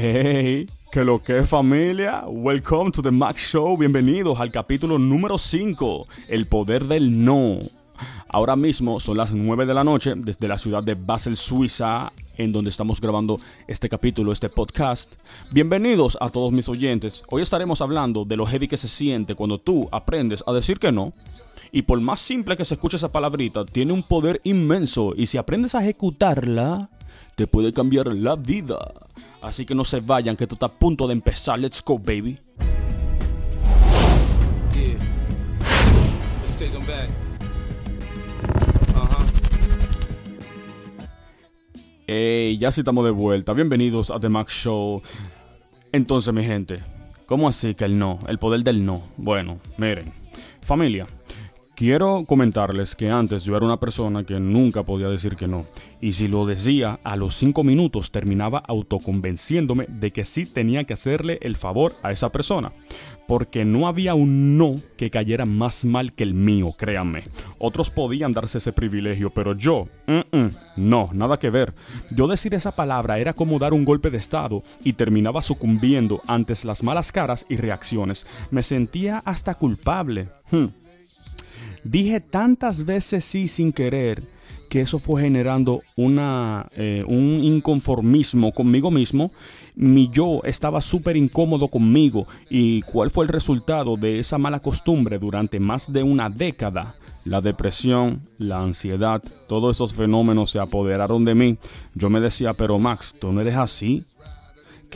Hey, que lo que familia, welcome to the Max Show, bienvenidos al capítulo número 5, el poder del no. Ahora mismo son las 9 de la noche desde la ciudad de Basel, Suiza, en donde estamos grabando este capítulo, este podcast. Bienvenidos a todos mis oyentes. Hoy estaremos hablando de lo heavy que se siente cuando tú aprendes a decir que no. Y por más simple que se escuche esa palabrita, tiene un poder inmenso y si aprendes a ejecutarla, te puede cambiar la vida. Así que no se vayan, que esto está a punto de empezar. Let's go, baby. Yeah. Let's take 'em back. Hey, ya sí estamos de vuelta. Bienvenidos a The Max Show. Entonces, mi gente, ¿cómo así que el no? El poder del no. Bueno, miren, familia. Quiero comentarles que antes yo era una persona que nunca podía decir que no. Y si lo decía, a los 5 minutos terminaba autoconvenciéndome de que sí tenía que hacerle el favor a esa persona. Porque no había un no que cayera más mal que el mío, créanme. Otros podían darse ese privilegio, pero yo, mm, no, nada que ver. Yo decir esa palabra era como dar un golpe de estado y terminaba sucumbiendo ante las malas caras y reacciones. Me sentía hasta culpable. Hmm. Dije tantas veces sí sin querer que eso fue generando una, eh, un inconformismo conmigo mismo. Mi yo estaba súper incómodo conmigo. ¿Y cuál fue el resultado de esa mala costumbre durante más de una década? La depresión, la ansiedad, todos esos fenómenos se apoderaron de mí. Yo me decía, pero Max, tú no eres así.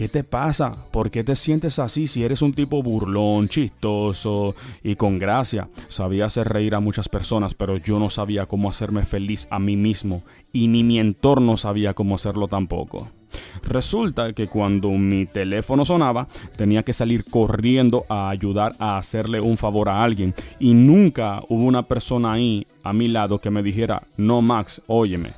¿Qué te pasa? ¿Por qué te sientes así si eres un tipo burlón, chistoso y con gracia? Sabía hacer reír a muchas personas, pero yo no sabía cómo hacerme feliz a mí mismo y ni mi entorno sabía cómo hacerlo tampoco. Resulta que cuando mi teléfono sonaba, tenía que salir corriendo a ayudar a hacerle un favor a alguien y nunca hubo una persona ahí a mi lado que me dijera, no Max, óyeme,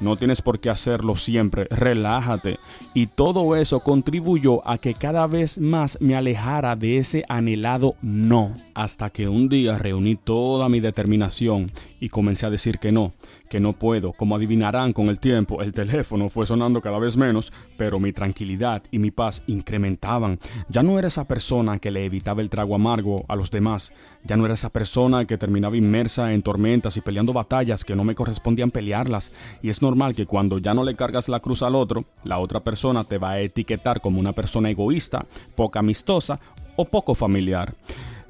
no tienes por qué hacerlo siempre, relájate. Y todo eso contribuyó a que cada vez más me alejara de ese anhelado no. Hasta que un día reuní toda mi determinación y comencé a decir que no, que no puedo. Como adivinarán con el tiempo, el teléfono fue sonando cada vez menos, pero mi tranquilidad y mi paz incrementaban. Ya no era esa persona que le evitaba el trago amargo a los demás, ya no era esa persona que terminaba inmersa en tormentas y peleando batallas que no me correspondían pelearlas. Y es normal que cuando ya no le cargas la cruz al otro, la otra persona te va a etiquetar como una persona egoísta, poco amistosa o poco familiar.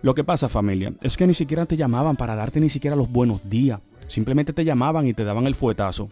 Lo que pasa familia es que ni siquiera te llamaban para darte ni siquiera los buenos días. Simplemente te llamaban y te daban el fuetazo.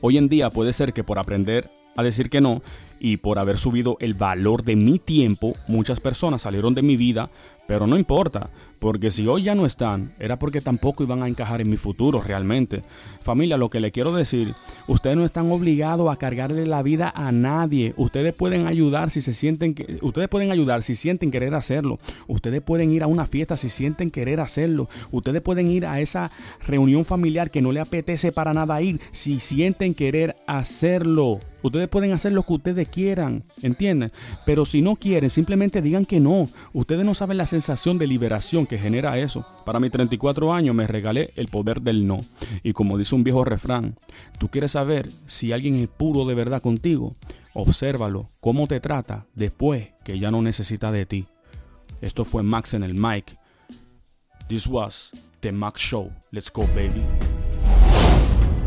Hoy en día puede ser que por aprender a decir que no y por haber subido el valor de mi tiempo, muchas personas salieron de mi vida, pero no importa, porque si hoy ya no están, era porque tampoco iban a encajar en mi futuro realmente. Familia, lo que le quiero decir, ustedes no están obligados a cargarle la vida a nadie. Ustedes pueden ayudar si se sienten que ustedes pueden ayudar si sienten querer hacerlo. Ustedes pueden ir a una fiesta si sienten querer hacerlo. Ustedes pueden ir a esa reunión familiar que no le apetece para nada ir si sienten querer hacerlo. Ustedes pueden hacer lo que ustedes quieran, ¿entienden? Pero si no quieren, simplemente digan que no. Ustedes no saben la sensación de liberación que genera eso. Para mis 34 años me regalé el poder del no. Y como dice un viejo refrán, tú quieres saber si alguien es puro de verdad contigo, obsérvalo, cómo te trata después que ya no necesita de ti. Esto fue Max en el mic. This was the Max Show. Let's go, baby.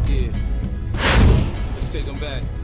Yeah. Let's take 'em back.